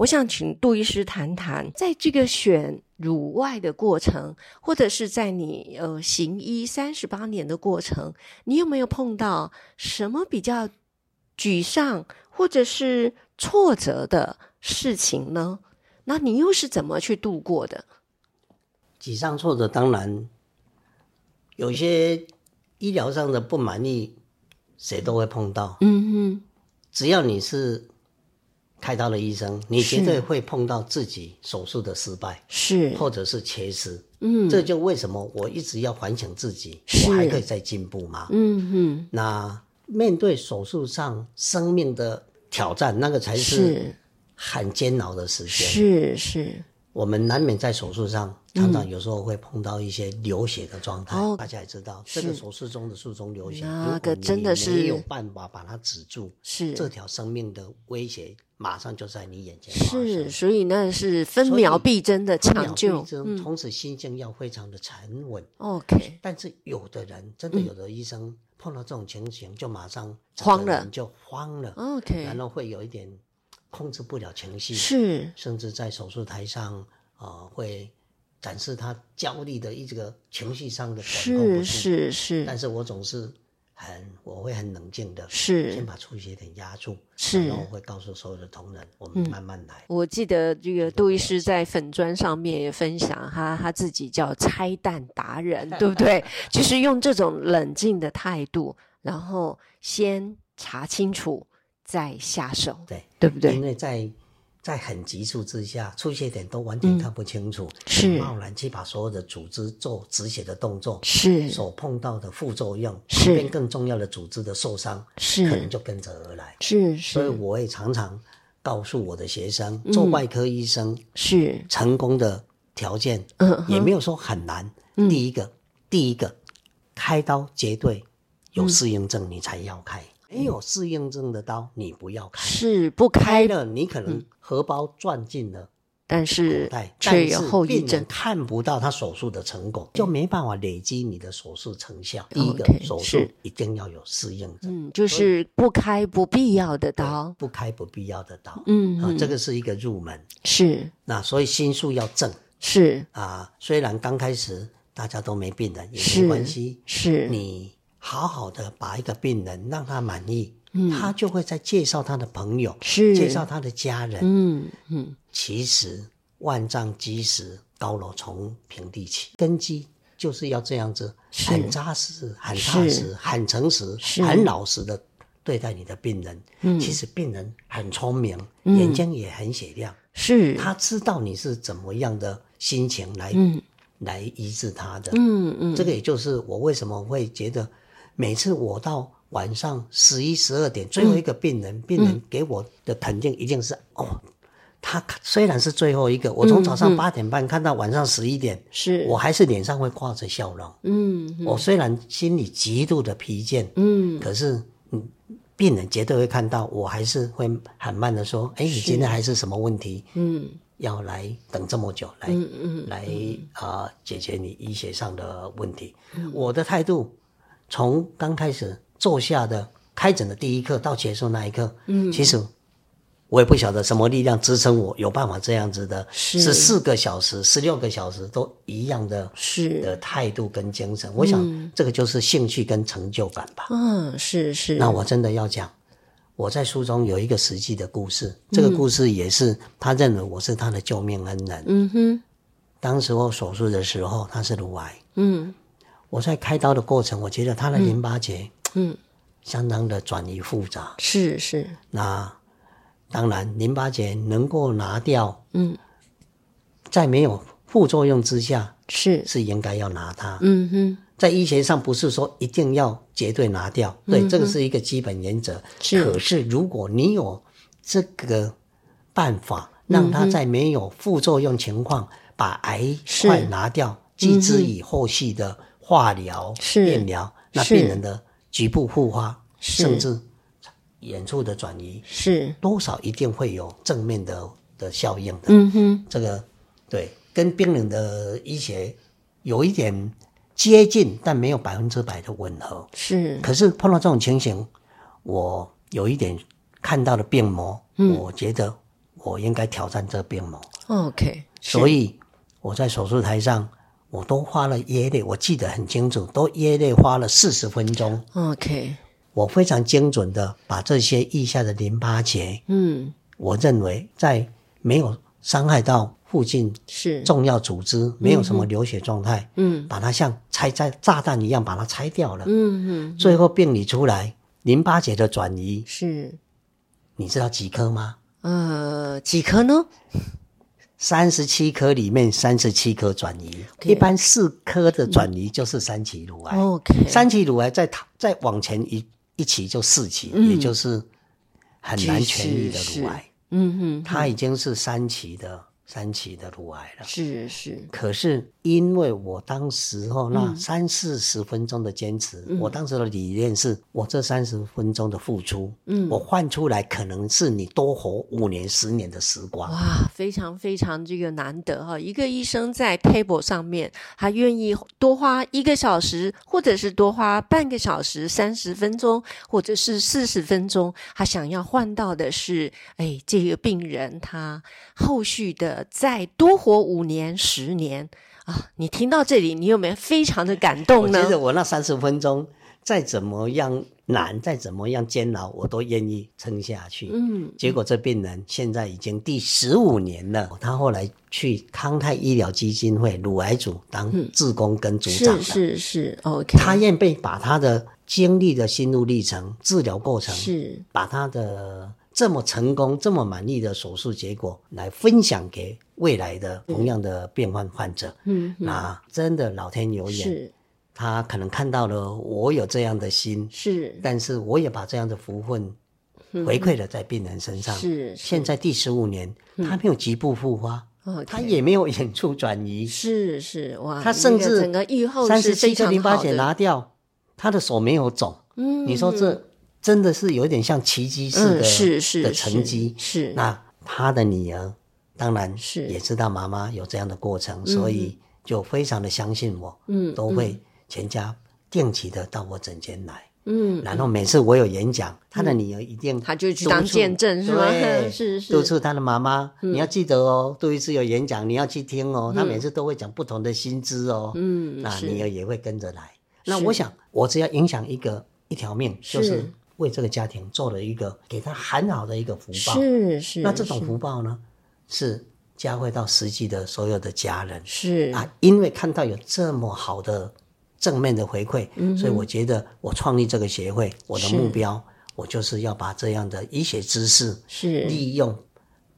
我想请杜医师谈谈，在这个选乳外的过程，或者是在你呃行医三十八年的过程，你有没有碰到什么比较沮丧或者是挫折的事情呢？那你又是怎么去度过的？沮丧挫折当然有些医疗上的不满意，谁都会碰到。嗯哼，只要你是。开刀的医生，你绝对会碰到自己手术的失败，是。或者是缺失，嗯，这就为什么我一直要反省自己，我还可以再进步吗？嗯嗯，那面对手术上生命的挑战，那个才是。很煎熬的时间，是是。我们难免在手术上，常常有时候会碰到一些流血的状态。大家也知道，这个手术中的术中流血，那个真的是没有办法把它止住，是这条生命的威胁马上就在你眼前。是，所以那是分秒必争的抢救。同时心境要非常的沉稳。OK。但是有的人真的有的医生碰到这种情形，就马上慌了，就慌了。OK。然后会有一点。控制不了情绪，是，甚至在手术台上啊，会展示他焦虑的一这个情绪上的管控是是是。但是我总是很，我会很冷静的，是先把出血点压住，是，然后会告诉所有的同仁，我们慢慢来。我记得这个杜医师在粉砖上面也分享，他他自己叫拆弹达人，对不对？就是用这种冷静的态度，然后先查清楚。再下手，对。对不对？因为在在很急促之下，出血点都完全看不清楚，是。贸然去把所有的组织做止血的动作，是。所碰到的副作用，是。边更重要的组织的受伤，是。可能就跟着而来，是是。所以我也常常告诉我的学生，做外科医生是。成功的条件，嗯，也没有说很难。第一个，第一个，开刀绝对有适应症，你才要开。没有适应症的刀，你不要开。是不开了，你可能荷包赚进了，但是却有后遗症，看不到他手术的成果，就没办法累积你的手术成效。第一个手术一定要有适应症，嗯，就是不开不必要的刀，不开不必要的刀，嗯啊，这个是一个入门。是，那所以心术要正，是啊，虽然刚开始大家都没病人，也没关系，是你。好好的把一个病人让他满意，嗯，他就会再介绍他的朋友，是。介绍他的家人，嗯嗯。其实万丈基石，高楼从平地起，根基就是要这样子，很扎实、很踏实、很诚实、很老实的对待你的病人。嗯，其实病人很聪明，眼睛也很雪亮，是。他知道你是怎么样的心情来嗯。来医治他的。嗯嗯，这个也就是我为什么会觉得。每次我到晚上十一十二点，最后一个病人，病人给我的肯定一定是哦，他虽然是最后一个，我从早上八点半看到晚上十一点，是。我还是脸上会挂着笑容。嗯，我虽然心里极度的疲倦，嗯，可是嗯，病人绝对会看到，我还是会很慢的说，哎，你今天还是什么问题？嗯，要来等这么久，来，嗯嗯，来啊，解决你医学上的问题。我的态度。从刚开始坐下的开诊的第一刻到结束那一刻，嗯，其实我也不晓得什么力量支撑我有办法这样子的，是四个小时、十六个小时都一样的，是的态度跟精神。我想这个就是兴趣跟成就感吧。嗯，是是。那我真的要讲，我在书中有一个实际的故事，这个故事也是他认为我是他的救命恩人。嗯哼，当时我手术的时候，他是乳癌。嗯。我在开刀的过程，我觉得他的淋巴结，嗯，相当的转移复杂。是是。那当然，淋巴结能够拿掉，嗯，在没有副作用之下，是是应该要拿它。嗯哼，在医学上不是说一定要绝对拿掉，对，这个是一个基本原则。是。可是如果你有这个办法，让它在没有副作用情况把癌块拿掉。继之以后续的化疗、是电疗，那病人的局部复发，是。甚至远处的转移，是，多少一定会有正面的的效应的。嗯哼，这个对，跟病人的医学有一点接近，但没有百分之百的吻合。是，可是碰到这种情形，我有一点看到了病魔，嗯。我觉得我应该挑战这个病魔，OK，所以我在手术台上，我都花了约略，我记得很清楚，都约略花了四十分钟，OK，我非常精准的把这些腋下的淋巴结，嗯，我认为在没有伤害到附近是，重要组织，没有什么流血状态，嗯把它像拆炸炸弹一样把它拆掉了。嗯嗯，最后病理出来，淋巴结的转移，是，你知道几颗吗？呃，几颗呢？三十七颗里面三十七颗转移，一般四颗的转移就是三期乳癌，OK，三期乳癌再它再往前一一期就四期，也就是很难痊愈的乳癌，嗯哼，它已经是三期的三期的乳癌了。是是，可是因为我当时那三四十分钟的坚持，我当时的理念是我这三十分钟的付出，嗯，我换出来可能是你多活五年、十年的时光。哇，非常非常这个难得哈！一个医生在 table 上面，他愿意多花一个小时，或者是多花半个小时、三十分钟，或者是四十分钟，他想要换到的是，哎，这个病人他后续的再多活五年、十年啊！你听到这里，你有没有非常的感动呢觉？得我那三十分钟再怎么样难，再怎么样煎熬，我都愿意撑下去。嗯，结果这病人现在已经第十五年了，他后来去康泰医疗基金会乳癌组当志工跟组长是是，OK，他愿被把他的经历的心路历程、治疗过程，是把他的这么成功、这么满意的手术结果来分享给未来的同样的病患患者。嗯那真的老天有眼，是。他可能看到了我有这样的心，是。但是我也把这样的福分回馈了在病人身上。嗯是。现在第十五年，他没有局部复发他也没有眼处转移，是是。哇，他甚至整个预后三十七颗淋巴结拿掉，他的手没有肿。嗯。你说这真的是有点像奇迹似的、嗯是是的成绩。是。是那他的女儿当然是。也知道妈妈有这样的过程，所以就非常的相信我，嗯都会全家定期的到我诊间来。嗯，然后每次我有演讲，他的女儿一定他就去当见证是吗？对，是 是。督促他的妈妈，你要记得哦，杜一次有演讲，你要去听哦。他每次都会讲不同的新知哦，嗯那女儿也会跟着来。那我想，我只要影响一个一条命，就是是为这个家庭做了一个给他很好的一个福报。是是，那这种福报呢，是加惠到实际的所有的家人。是。啊，因为看到有这么好的正面的回馈，所以我觉得我创立这个协会，我的目标，我就是要把这样的医学知识是。利用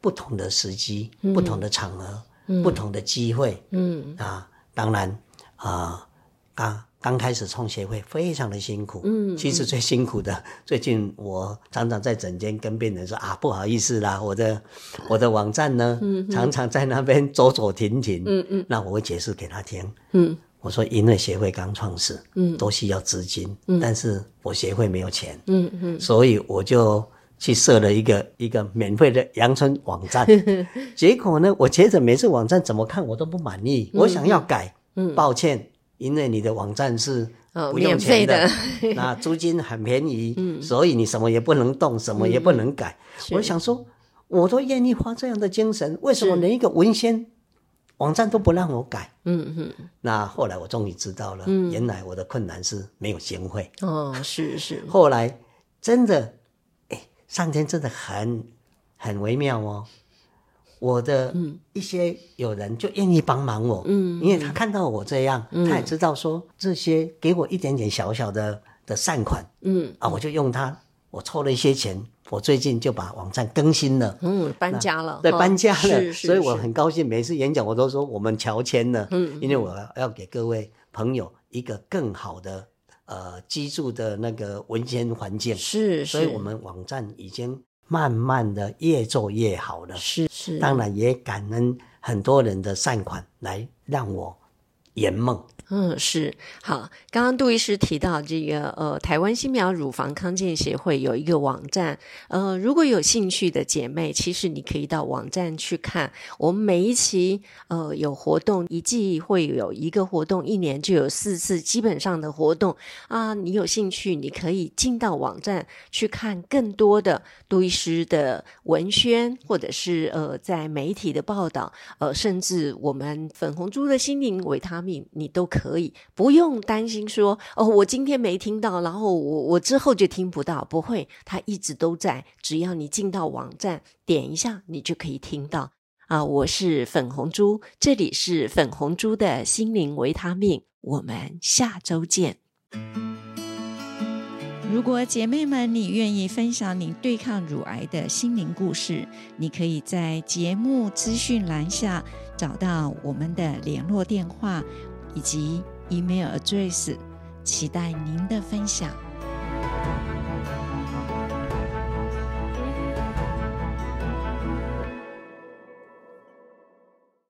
不同的时机、不同的场合、不同的机会嗯。啊。当然啊，刚刚开始创协会非常的辛苦，嗯其实最辛苦的，最近我常常在诊间跟病人说啊，不好意思啦，我的我的网站呢，常常在那边走走停停，嗯嗯。那我会解释给他听。嗯。我说，因为协会刚创始，嗯。都需要资金，但是我协会没有钱，嗯嗯。所以我就去设了一个一个免费的阳春网站。结果呢，我觉得每次网站怎么看我都不满意，我想要改，抱歉，因为你的网站是哦不用钱的，的 那租金很便宜，所以你什么也不能动，什么也不能改。我想说，我都愿意花这样的精神，为什么是连一个文宣网站都不让我改？嗯嗯那后来我终于知道了，原来我的困难是没有经费。哦是是 后来真的，哎，上天真的很很微妙哦。我的一些友人就愿意帮忙我，嗯。因为他看到我这样，他也知道说这些给我一点点小小的的善款嗯。啊，我就用它，我凑了一些钱，我最近就把网站更新了，嗯搬家了。对，搬家了，所以我很高兴。每次演讲我都说我们乔迁了，嗯因为我要给各位朋友一个更好的呃居住的那个文件环境，是是，所以我们网站已经慢慢的越做越好了。是是当然也感恩很多人的善款来让我圆梦。嗯，是好。刚刚杜医师提到这个，呃，台湾新苗乳房康健协会有一个网站，呃，如果有兴趣的姐妹，其实你可以到网站去看。我们每一期，呃，有活动，一季会有一个活动，一年就有四次，基本上的活动啊。你有兴趣，你可以进到网站去看更多的杜医师的文宣，或者是呃，在媒体的报道，呃，甚至我们粉红猪的心灵维他命，你都可。可以不用担心说哦，我今天没听到，然后我我之后就听不到，不会，它一直都在。只要你进到网站点一下，你就可以听到啊。我是粉红猪，这里是粉红猪的心灵维他命，我们下周见。如果姐妹们你愿意分享你对抗乳癌的心灵故事，你可以在节目资讯栏下找到我们的联络电话。以及 email address，期待您的分享。